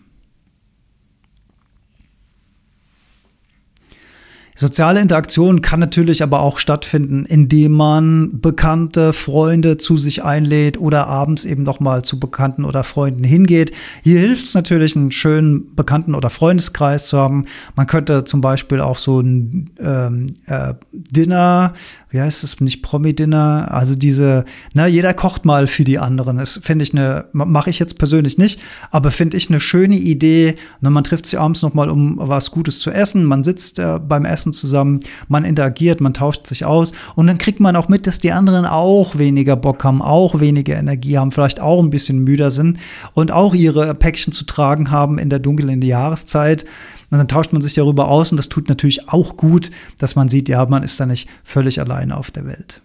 Soziale Interaktion kann natürlich aber auch stattfinden, indem man bekannte Freunde zu sich einlädt oder abends eben noch mal zu Bekannten oder Freunden hingeht. Hier hilft es natürlich, einen schönen Bekannten- oder Freundeskreis zu haben. Man könnte zum Beispiel auch so ein ähm, äh, Dinner wie heißt es, nicht Promi-Dinner, also diese, na, jeder kocht mal für die anderen. Das finde ich eine, mache ich jetzt persönlich nicht, aber finde ich eine schöne Idee. Na, man trifft sich abends noch mal, um was Gutes zu essen. Man sitzt äh, beim Essen zusammen, man interagiert, man tauscht sich aus und dann kriegt man auch mit, dass die anderen auch weniger Bock haben, auch weniger Energie haben, vielleicht auch ein bisschen müder sind und auch ihre Päckchen zu tragen haben in der dunklen Jahreszeit. Und dann tauscht man sich darüber aus und das tut natürlich auch gut, dass man sieht, ja, man ist da nicht völlig alleine auf der Welt.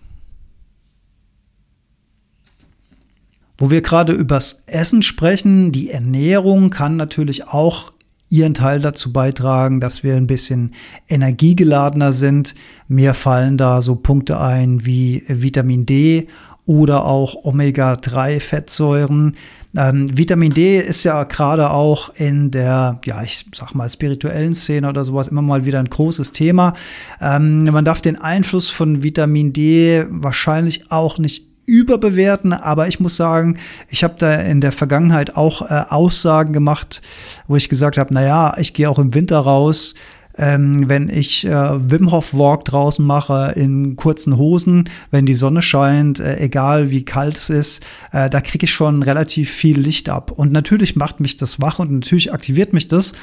Wo wir gerade übers Essen sprechen, die Ernährung kann natürlich auch ihren Teil dazu beitragen, dass wir ein bisschen energiegeladener sind. Mir fallen da so Punkte ein wie Vitamin D oder auch Omega-3-Fettsäuren. Ähm, Vitamin D ist ja gerade auch in der, ja, ich sag mal, spirituellen Szene oder sowas immer mal wieder ein großes Thema. Ähm, man darf den Einfluss von Vitamin D wahrscheinlich auch nicht überbewerten, aber ich muss sagen, ich habe da in der Vergangenheit auch äh, Aussagen gemacht, wo ich gesagt habe, naja, ich gehe auch im Winter raus, ähm, wenn ich äh, Wim Hof Walk draußen mache in kurzen Hosen, wenn die Sonne scheint, äh, egal wie kalt es ist, äh, da kriege ich schon relativ viel Licht ab. Und natürlich macht mich das wach und natürlich aktiviert mich das.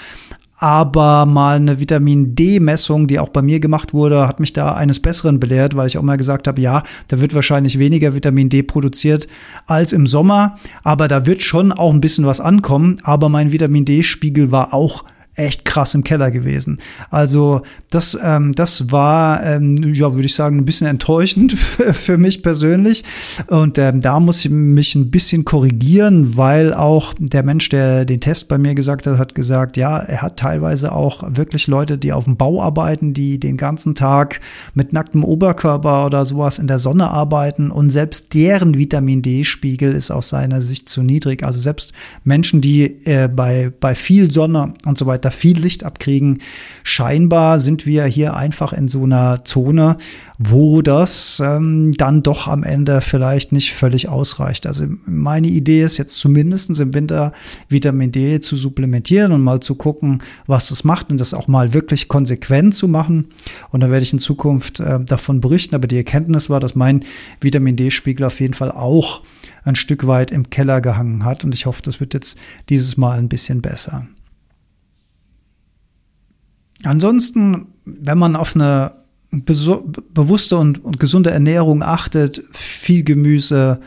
Aber mal eine Vitamin D-Messung, die auch bei mir gemacht wurde, hat mich da eines Besseren belehrt, weil ich auch mal gesagt habe, ja, da wird wahrscheinlich weniger Vitamin D produziert als im Sommer, aber da wird schon auch ein bisschen was ankommen, aber mein Vitamin D-Spiegel war auch echt krass im Keller gewesen. Also das, ähm, das war, ähm, ja, würde ich sagen, ein bisschen enttäuschend für mich persönlich. Und ähm, da muss ich mich ein bisschen korrigieren, weil auch der Mensch, der den Test bei mir gesagt hat, hat gesagt, ja, er hat teilweise auch wirklich Leute, die auf dem Bau arbeiten, die den ganzen Tag mit nacktem Oberkörper oder sowas in der Sonne arbeiten und selbst deren Vitamin D-Spiegel ist aus seiner Sicht zu niedrig. Also selbst Menschen, die äh, bei, bei viel Sonne und so weiter da viel Licht abkriegen. Scheinbar sind wir hier einfach in so einer Zone, wo das ähm, dann doch am Ende vielleicht nicht völlig ausreicht. Also meine Idee ist jetzt zumindest im Winter Vitamin D zu supplementieren und mal zu gucken, was das macht und das auch mal wirklich konsequent zu machen. Und dann werde ich in Zukunft äh, davon berichten. Aber die Erkenntnis war, dass mein Vitamin D-Spiegel auf jeden Fall auch ein Stück weit im Keller gehangen hat. Und ich hoffe, das wird jetzt dieses Mal ein bisschen besser. Ansonsten, wenn man auf eine bewusste und, und, gesunde Ernährung achtet, viel Gemüse,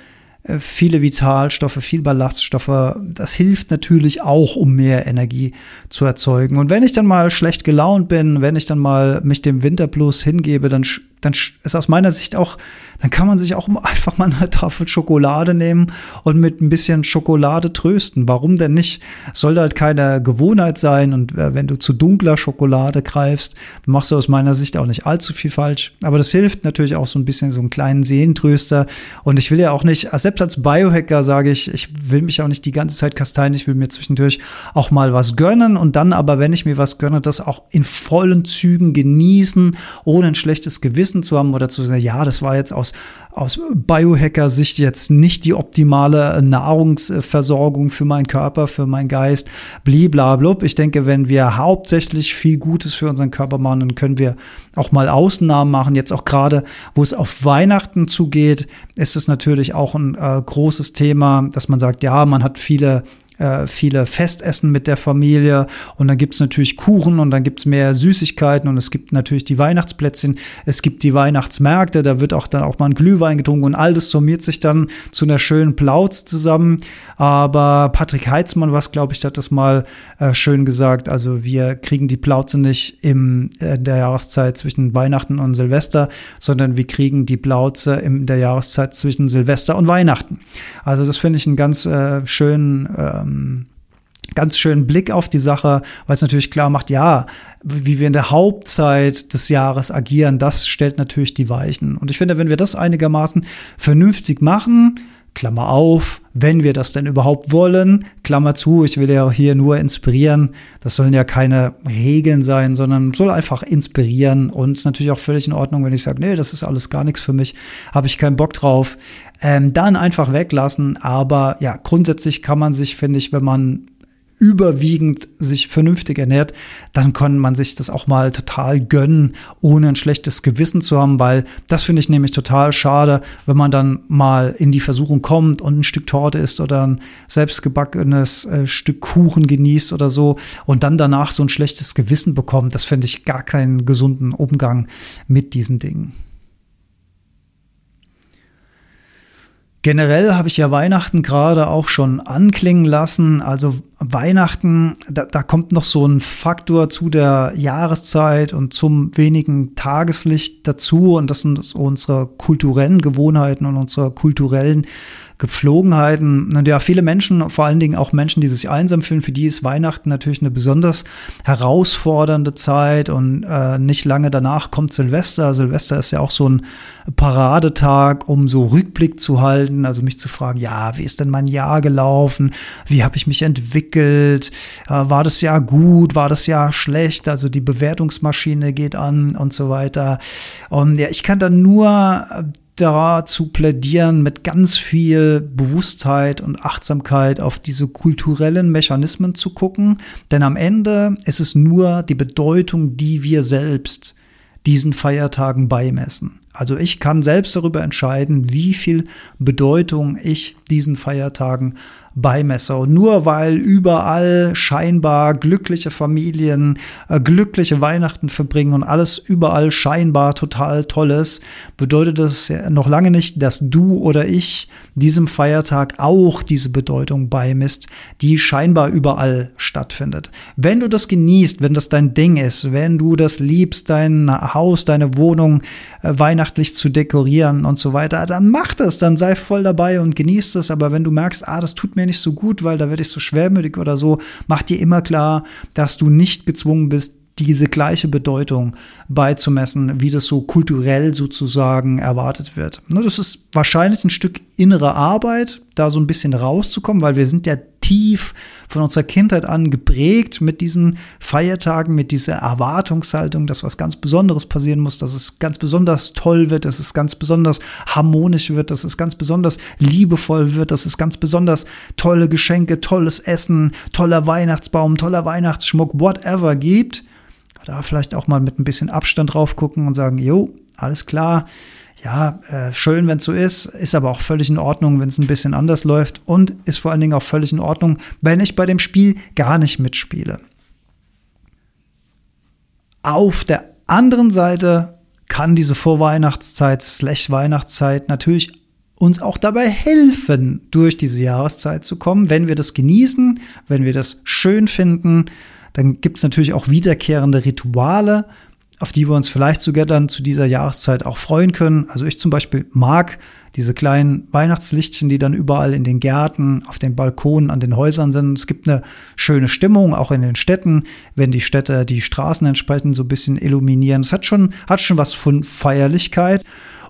äh, viele Vitalstoffe, viel Ballaststoffe, das hilft natürlich auch, um mehr Energie zu erzeugen. Und wenn ich dann mal schlecht gelaunt bin, wenn ich dann mal mich dem Winterplus hingebe, dann dann ist aus meiner Sicht auch, dann kann man sich auch einfach mal eine Tafel Schokolade nehmen und mit ein bisschen Schokolade trösten. Warum denn nicht? Sollte halt keine Gewohnheit sein und äh, wenn du zu dunkler Schokolade greifst, machst du aus meiner Sicht auch nicht allzu viel falsch. Aber das hilft natürlich auch so ein bisschen so einen kleinen Seelentröster. Und ich will ja auch nicht, selbst als Biohacker sage ich, ich will mich auch nicht die ganze Zeit kasteien. Ich will mir zwischendurch auch mal was gönnen und dann aber, wenn ich mir was gönne, das auch in vollen Zügen genießen, ohne ein schlechtes Gewissen Wissen zu haben oder zu sagen, ja, das war jetzt aus, aus Biohacker-Sicht jetzt nicht die optimale Nahrungsversorgung für meinen Körper, für meinen Geist, bliblablub. Ich denke, wenn wir hauptsächlich viel Gutes für unseren Körper machen, dann können wir auch mal Ausnahmen machen. Jetzt auch gerade, wo es auf Weihnachten zugeht, ist es natürlich auch ein äh, großes Thema, dass man sagt, ja, man hat viele äh, viele Festessen mit der Familie und dann gibt es natürlich Kuchen und dann gibt es mehr Süßigkeiten und es gibt natürlich die Weihnachtsplätzchen, es gibt die Weihnachtsmärkte, da wird auch dann auch mal ein Glühwein getrunken und all das summiert sich dann zu einer schönen Plauz zusammen. Aber Patrick Heitzmann, was glaube ich, hat das mal äh, schön gesagt. Also wir kriegen die Plauze nicht im, äh, in der Jahreszeit zwischen Weihnachten und Silvester, sondern wir kriegen die Plauze in der Jahreszeit zwischen Silvester und Weihnachten. Also das finde ich einen ganz äh, schönen äh, ähm, ganz schönen Blick auf die Sache, weil es natürlich klar macht, ja, wie wir in der Hauptzeit des Jahres agieren, das stellt natürlich die Weichen. Und ich finde, wenn wir das einigermaßen vernünftig machen, Klammer auf, wenn wir das denn überhaupt wollen, Klammer zu, ich will ja hier nur inspirieren, das sollen ja keine Regeln sein, sondern soll einfach inspirieren und natürlich auch völlig in Ordnung, wenn ich sage, nee, das ist alles gar nichts für mich, habe ich keinen Bock drauf, ähm, dann einfach weglassen, aber ja, grundsätzlich kann man sich, finde ich, wenn man überwiegend sich vernünftig ernährt, dann kann man sich das auch mal total gönnen, ohne ein schlechtes Gewissen zu haben, weil das finde ich nämlich total schade, wenn man dann mal in die Versuchung kommt und ein Stück Torte isst oder ein selbstgebackenes äh, Stück Kuchen genießt oder so und dann danach so ein schlechtes Gewissen bekommt. Das finde ich gar keinen gesunden Umgang mit diesen Dingen. Generell habe ich ja Weihnachten gerade auch schon anklingen lassen. Also Weihnachten, da, da, kommt noch so ein Faktor zu der Jahreszeit und zum wenigen Tageslicht dazu. Und das sind unsere kulturellen Gewohnheiten und unsere kulturellen Gepflogenheiten. Und ja, viele Menschen, vor allen Dingen auch Menschen, die sich einsam fühlen, für die ist Weihnachten natürlich eine besonders herausfordernde Zeit und äh, nicht lange danach kommt Silvester. Silvester ist ja auch so ein Paradetag, um so Rückblick zu halten, also mich zu fragen, ja, wie ist denn mein Jahr gelaufen? Wie habe ich mich entwickelt? Äh, war das Jahr gut? War das Jahr schlecht? Also die Bewertungsmaschine geht an und so weiter. Und ja, ich kann da nur dazu plädieren, mit ganz viel Bewusstheit und Achtsamkeit auf diese kulturellen Mechanismen zu gucken. Denn am Ende ist es nur die Bedeutung, die wir selbst diesen Feiertagen beimessen. Also ich kann selbst darüber entscheiden, wie viel Bedeutung ich diesen Feiertagen beimesse. Und nur weil überall scheinbar glückliche Familien äh, glückliche Weihnachten verbringen und alles überall scheinbar total toll ist, bedeutet das ja noch lange nicht, dass du oder ich diesem Feiertag auch diese Bedeutung beimisst, die scheinbar überall stattfindet. Wenn du das genießt, wenn das dein Ding ist, wenn du das liebst, dein Haus, deine Wohnung äh, weihnachtlich zu dekorieren und so weiter, dann mach das, dann sei voll dabei und genieß das. Aber wenn du merkst, ah, das tut mir nicht so gut, weil da werde ich so schwermütig oder so, mach dir immer klar, dass du nicht gezwungen bist, diese gleiche Bedeutung beizumessen, wie das so kulturell sozusagen erwartet wird. Das ist wahrscheinlich ein Stück innere Arbeit, da so ein bisschen rauszukommen, weil wir sind ja tief von unserer Kindheit an geprägt mit diesen Feiertagen, mit dieser Erwartungshaltung, dass was ganz Besonderes passieren muss, dass es ganz besonders toll wird, dass es ganz besonders harmonisch wird, dass es ganz besonders liebevoll wird, dass es ganz besonders tolle Geschenke, tolles Essen, toller Weihnachtsbaum, toller Weihnachtsschmuck, whatever gibt. Da vielleicht auch mal mit ein bisschen Abstand drauf gucken und sagen, jo, alles klar, ja, äh, schön, wenn es so ist, ist aber auch völlig in Ordnung, wenn es ein bisschen anders läuft und ist vor allen Dingen auch völlig in Ordnung, wenn ich bei dem Spiel gar nicht mitspiele. Auf der anderen Seite kann diese Vorweihnachtszeit, slash Weihnachtszeit natürlich uns auch dabei helfen, durch diese Jahreszeit zu kommen, wenn wir das genießen, wenn wir das schön finden. Dann gibt es natürlich auch wiederkehrende Rituale, auf die wir uns vielleicht sogar dann zu dieser Jahreszeit auch freuen können. Also ich zum Beispiel mag diese kleinen Weihnachtslichtchen, die dann überall in den Gärten, auf den Balkonen, an den Häusern sind. Es gibt eine schöne Stimmung, auch in den Städten, wenn die Städte die Straßen entsprechend so ein bisschen illuminieren. Es hat schon, hat schon was von Feierlichkeit.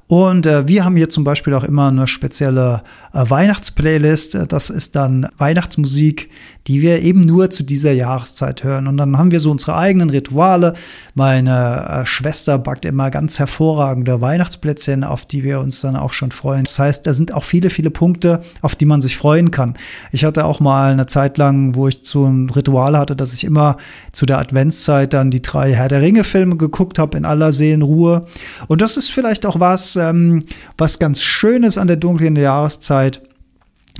Und äh, wir haben hier zum Beispiel auch immer eine spezielle äh, Weihnachtsplaylist. Das ist dann Weihnachtsmusik, die wir eben nur zu dieser Jahreszeit hören. Und dann haben wir so unsere eigenen Rituale. Meine äh, Schwester backt immer ganz hervorragende Weihnachtsplätzchen, auf die wir uns dann auch schon freuen. Das heißt, da sind auch viele, viele Punkte, auf die man sich freuen kann. Ich hatte auch mal eine Zeit lang, wo ich so ein Ritual hatte, dass ich immer zu der Adventszeit dann die drei Herr der Ringe Filme geguckt habe in aller Seelenruhe. Und das ist vielleicht auch was, ähm, was ganz Schönes an der dunklen Jahreszeit.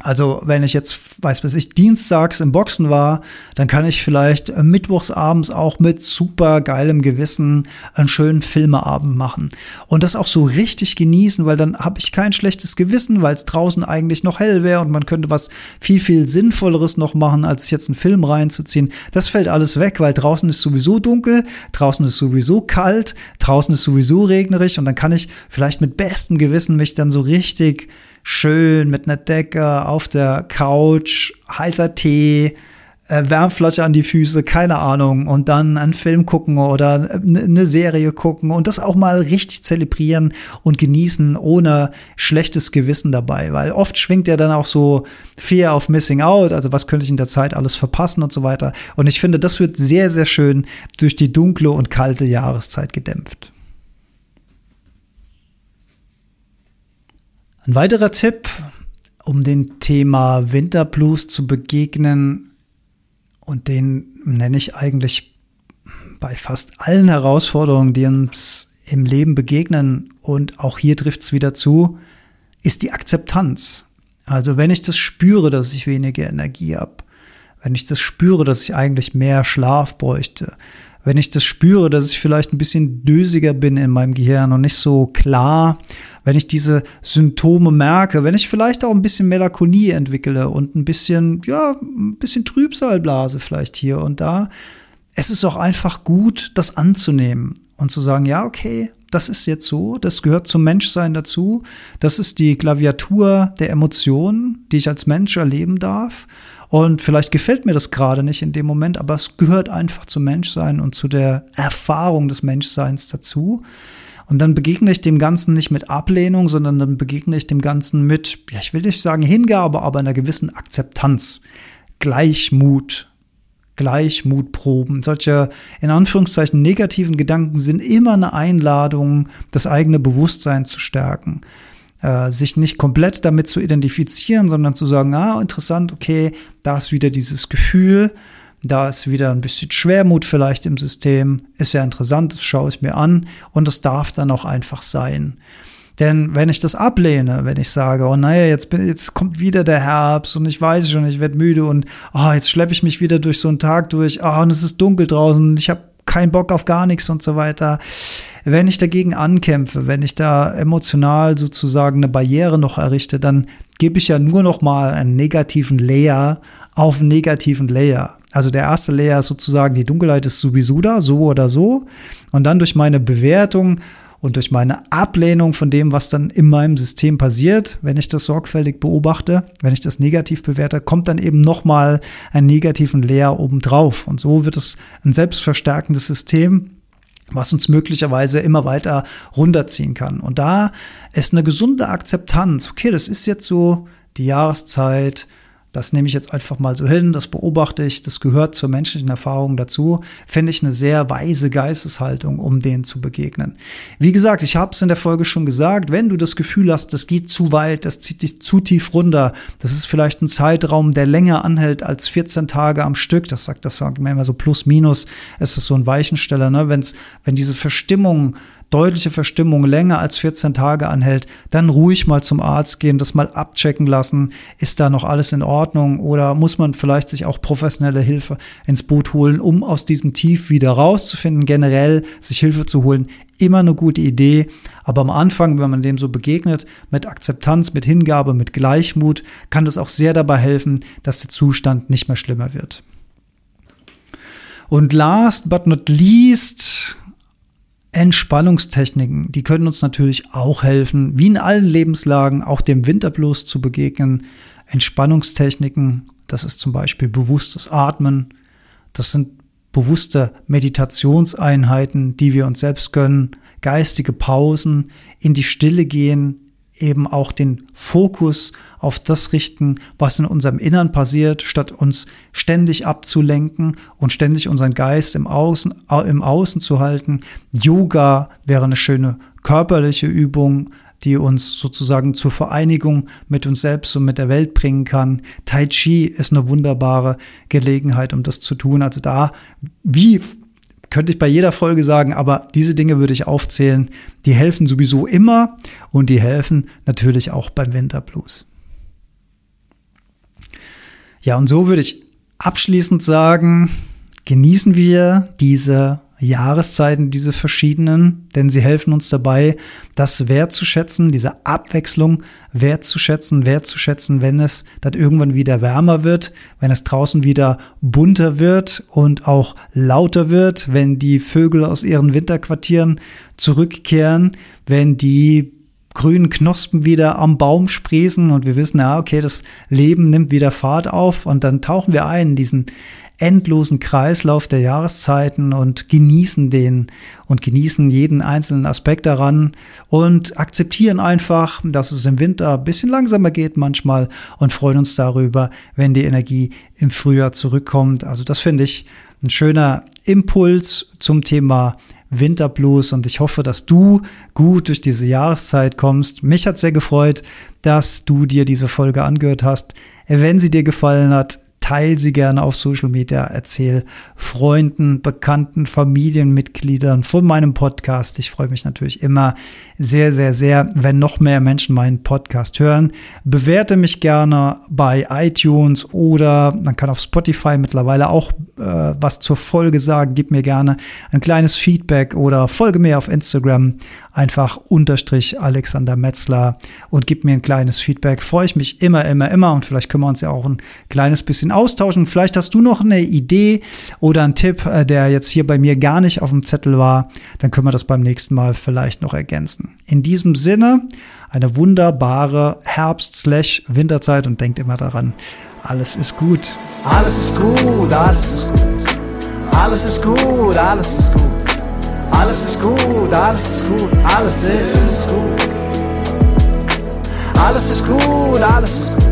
Also wenn ich jetzt, weiß was ich, dienstags im Boxen war, dann kann ich vielleicht äh, mittwochsabends auch mit super geilem Gewissen einen schönen Filmeabend machen. Und das auch so richtig genießen, weil dann habe ich kein schlechtes Gewissen, weil es draußen eigentlich noch hell wäre und man könnte was viel, viel Sinnvolleres noch machen, als jetzt einen Film reinzuziehen. Das fällt alles weg, weil draußen ist sowieso dunkel, draußen ist sowieso kalt, draußen ist sowieso regnerig und dann kann ich vielleicht mit bestem Gewissen mich dann so richtig schön mit einer Decke auf der Couch, heißer Tee, äh, Wärmflasche an die Füße, keine Ahnung, und dann einen Film gucken oder eine Serie gucken und das auch mal richtig zelebrieren und genießen ohne schlechtes Gewissen dabei, weil oft schwingt ja dann auch so Fear of Missing Out, also was könnte ich in der Zeit alles verpassen und so weiter. Und ich finde, das wird sehr, sehr schön durch die dunkle und kalte Jahreszeit gedämpft. Ein weiterer Tipp, um dem Thema Winterblues zu begegnen und den nenne ich eigentlich bei fast allen Herausforderungen, die uns im Leben begegnen, und auch hier trifft es wieder zu, ist die Akzeptanz. Also wenn ich das spüre, dass ich weniger Energie habe, wenn ich das spüre, dass ich eigentlich mehr Schlaf bräuchte, wenn ich das spüre, dass ich vielleicht ein bisschen dösiger bin in meinem Gehirn und nicht so klar, wenn ich diese Symptome merke, wenn ich vielleicht auch ein bisschen Melancholie entwickle und ein bisschen, ja, ein bisschen Trübsalblase vielleicht hier und da, es ist auch einfach gut, das anzunehmen und zu sagen, ja, okay, das ist jetzt so, das gehört zum Menschsein dazu, das ist die Klaviatur der Emotionen, die ich als Mensch erleben darf. Und vielleicht gefällt mir das gerade nicht in dem Moment, aber es gehört einfach zum Menschsein und zu der Erfahrung des Menschseins dazu. Und dann begegne ich dem Ganzen nicht mit Ablehnung, sondern dann begegne ich dem Ganzen mit, ja, ich will nicht sagen Hingabe, aber einer gewissen Akzeptanz, Gleichmut, Gleichmutproben. Solche in Anführungszeichen negativen Gedanken sind immer eine Einladung, das eigene Bewusstsein zu stärken. Äh, sich nicht komplett damit zu identifizieren, sondern zu sagen, ah, interessant, okay, da ist wieder dieses Gefühl, da ist wieder ein bisschen Schwermut vielleicht im System, ist ja interessant, das schaue ich mir an und das darf dann auch einfach sein. Denn wenn ich das ablehne, wenn ich sage, oh naja, jetzt, bin, jetzt kommt wieder der Herbst und ich weiß schon, ich werde müde und oh, jetzt schleppe ich mich wieder durch so einen Tag durch, oh, und es ist dunkel draußen und ich habe keinen Bock auf gar nichts und so weiter. Wenn ich dagegen ankämpfe, wenn ich da emotional sozusagen eine Barriere noch errichte, dann gebe ich ja nur noch mal einen negativen Layer auf einen negativen Layer. Also der erste Layer ist sozusagen, die Dunkelheit ist sowieso da, so oder so. Und dann durch meine Bewertung und durch meine Ablehnung von dem, was dann in meinem System passiert, wenn ich das sorgfältig beobachte, wenn ich das negativ bewerte, kommt dann eben nochmal ein negativen Layer obendrauf. Und so wird es ein selbstverstärkendes System, was uns möglicherweise immer weiter runterziehen kann. Und da ist eine gesunde Akzeptanz. Okay, das ist jetzt so die Jahreszeit, das nehme ich jetzt einfach mal so hin, das beobachte ich, das gehört zur menschlichen Erfahrung dazu, finde ich eine sehr weise Geisteshaltung, um denen zu begegnen. Wie gesagt, ich habe es in der Folge schon gesagt, wenn du das Gefühl hast, das geht zu weit, das zieht dich zu tief runter, das ist vielleicht ein Zeitraum, der länger anhält als 14 Tage am Stück, das sagt das sagt man immer so plus minus, ist das so ein Weichensteller, ne? Wenn's, wenn diese Verstimmung deutliche Verstimmung länger als 14 Tage anhält, dann ruhig mal zum Arzt gehen, das mal abchecken lassen. Ist da noch alles in Ordnung oder muss man vielleicht sich auch professionelle Hilfe ins Boot holen, um aus diesem Tief wieder rauszufinden? Generell sich Hilfe zu holen, immer eine gute Idee. Aber am Anfang, wenn man dem so begegnet, mit Akzeptanz, mit Hingabe, mit Gleichmut, kann das auch sehr dabei helfen, dass der Zustand nicht mehr schlimmer wird. Und last but not least Entspannungstechniken, die können uns natürlich auch helfen, wie in allen Lebenslagen, auch dem Winterblues zu begegnen. Entspannungstechniken, das ist zum Beispiel bewusstes Atmen, das sind bewusste Meditationseinheiten, die wir uns selbst gönnen, geistige Pausen, in die Stille gehen, eben auch den Fokus auf das richten, was in unserem Innern passiert, statt uns ständig abzulenken und ständig unseren Geist im Außen, im Außen zu halten. Yoga wäre eine schöne körperliche Übung, die uns sozusagen zur Vereinigung mit uns selbst und mit der Welt bringen kann. Tai Chi ist eine wunderbare Gelegenheit, um das zu tun. Also da, wie könnte ich bei jeder Folge sagen, aber diese Dinge würde ich aufzählen. Die helfen sowieso immer und die helfen natürlich auch beim Winterblues. Ja, und so würde ich abschließend sagen, genießen wir diese Jahreszeiten, diese verschiedenen, denn sie helfen uns dabei, das wertzuschätzen, diese Abwechslung wertzuschätzen, wertzuschätzen, wenn es dann irgendwann wieder wärmer wird, wenn es draußen wieder bunter wird und auch lauter wird, wenn die Vögel aus ihren Winterquartieren zurückkehren, wenn die grünen Knospen wieder am Baum sprießen und wir wissen, ja, okay, das Leben nimmt wieder Fahrt auf und dann tauchen wir ein in diesen endlosen Kreislauf der Jahreszeiten und genießen den und genießen jeden einzelnen Aspekt daran und akzeptieren einfach, dass es im Winter ein bisschen langsamer geht manchmal und freuen uns darüber, wenn die Energie im Frühjahr zurückkommt. Also das finde ich ein schöner Impuls zum Thema Winterblues und ich hoffe, dass du gut durch diese Jahreszeit kommst. Mich hat sehr gefreut, dass du dir diese Folge angehört hast. Wenn sie dir gefallen hat, teile sie gerne auf Social Media, erzähle Freunden, Bekannten, Familienmitgliedern von meinem Podcast. Ich freue mich natürlich immer sehr, sehr, sehr, wenn noch mehr Menschen meinen Podcast hören. Bewerte mich gerne bei iTunes oder man kann auf Spotify mittlerweile auch äh, was zur Folge sagen. Gib mir gerne ein kleines Feedback oder folge mir auf Instagram einfach unterstrich Alexander Metzler und gib mir ein kleines Feedback. Freue ich mich immer, immer, immer und vielleicht können wir uns ja auch ein kleines bisschen austauschen. Vielleicht hast du noch eine Idee oder einen Tipp, äh, der jetzt hier bei mir gar nicht auf dem Zettel war. Dann können wir das beim nächsten Mal vielleicht noch ergänzen. In diesem Sinne, eine wunderbare Herbst-Winterzeit und denkt immer daran, alles ist gut. Alles ist gut, alles ist gut. Alles ist gut, alles ist gut. Alles ist gut, alles ist gut, alles ist gut. Alles ist gut, alles ist gut.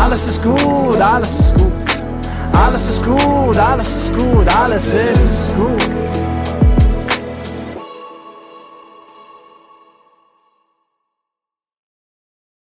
Alles ist gut, alles ist gut. Alles ist gut, alles ist gut, alles ist gut.